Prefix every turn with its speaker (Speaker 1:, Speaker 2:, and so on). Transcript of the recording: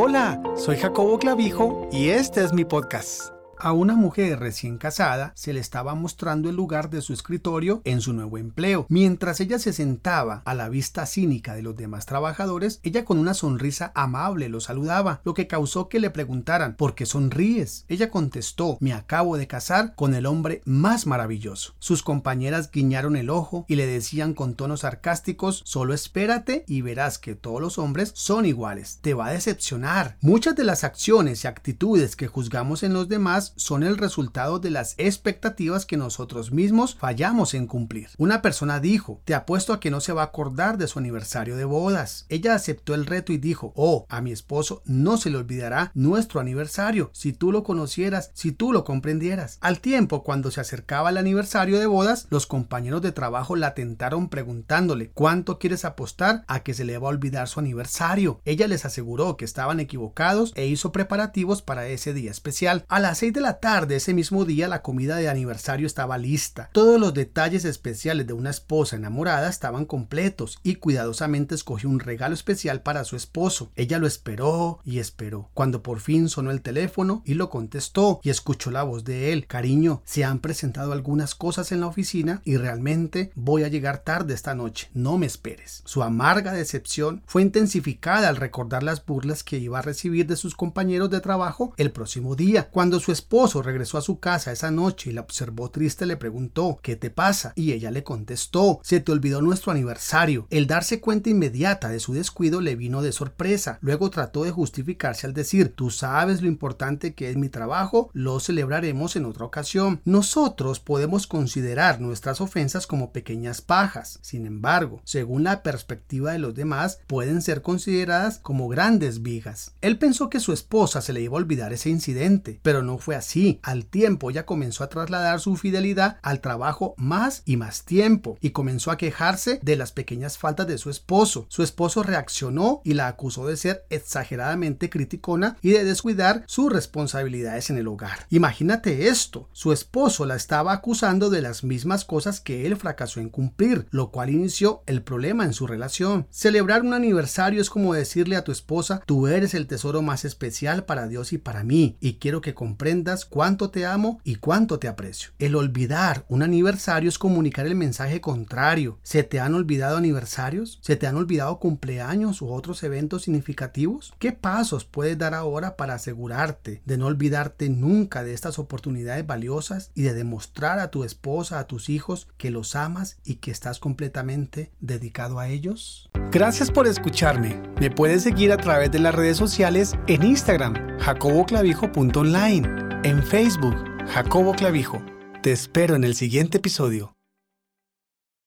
Speaker 1: Hola, soy Jacobo Clavijo y este es mi podcast. A una mujer recién casada se le estaba mostrando el lugar de su escritorio en su nuevo empleo. Mientras ella se sentaba a la vista cínica de los demás trabajadores, ella con una sonrisa amable lo saludaba, lo que causó que le preguntaran ¿por qué sonríes? Ella contestó me acabo de casar con el hombre más maravilloso. Sus compañeras guiñaron el ojo y le decían con tonos sarcásticos solo espérate y verás que todos los hombres son iguales. Te va a decepcionar. Muchas de las acciones y actitudes que juzgamos en los demás son el resultado de las expectativas que nosotros mismos fallamos en cumplir. Una persona dijo, te apuesto a que no se va a acordar de su aniversario de bodas. Ella aceptó el reto y dijo, oh, a mi esposo no se le olvidará nuestro aniversario, si tú lo conocieras, si tú lo comprendieras. Al tiempo, cuando se acercaba el aniversario de bodas, los compañeros de trabajo la tentaron preguntándole, ¿cuánto quieres apostar a que se le va a olvidar su aniversario? Ella les aseguró que estaban equivocados e hizo preparativos para ese día especial. A las de la tarde ese mismo día la comida de aniversario estaba lista. Todos los detalles especiales de una esposa enamorada estaban completos y cuidadosamente escogió un regalo especial para su esposo. Ella lo esperó y esperó. Cuando por fin sonó el teléfono y lo contestó y escuchó la voz de él. Cariño, se han presentado algunas cosas en la oficina y realmente voy a llegar tarde esta noche. No me esperes. Su amarga decepción fue intensificada al recordar las burlas que iba a recibir de sus compañeros de trabajo el próximo día. Cuando su esposo esposo regresó a su casa esa noche y la observó triste le preguntó ¿Qué te pasa? Y ella le contestó Se te olvidó nuestro aniversario. El darse cuenta inmediata de su descuido le vino de sorpresa. Luego trató de justificarse al decir Tú sabes lo importante que es mi trabajo, lo celebraremos en otra ocasión. Nosotros podemos considerar nuestras ofensas como pequeñas pajas. Sin embargo, según la perspectiva de los demás, pueden ser consideradas como grandes vigas. Él pensó que su esposa se le iba a olvidar ese incidente, pero no fue así. Al tiempo ya comenzó a trasladar su fidelidad al trabajo más y más tiempo y comenzó a quejarse de las pequeñas faltas de su esposo. Su esposo reaccionó y la acusó de ser exageradamente criticona y de descuidar sus responsabilidades en el hogar. Imagínate esto, su esposo la estaba acusando de las mismas cosas que él fracasó en cumplir, lo cual inició el problema en su relación. Celebrar un aniversario es como decirle a tu esposa, tú eres el tesoro más especial para Dios y para mí, y quiero que comprendas cuánto te amo y cuánto te aprecio. El olvidar un aniversario es comunicar el mensaje contrario. ¿Se te han olvidado aniversarios? ¿Se te han olvidado cumpleaños u otros eventos significativos? ¿Qué pasos puedes dar ahora para asegurarte de no olvidarte nunca de estas oportunidades valiosas y de demostrar a tu esposa, a tus hijos que los amas y que estás completamente dedicado a ellos? Gracias por escucharme. Me puedes seguir a través de las redes sociales en Instagram, jacoboclavijo.online en Facebook, Jacobo Clavijo. Te espero en el siguiente episodio.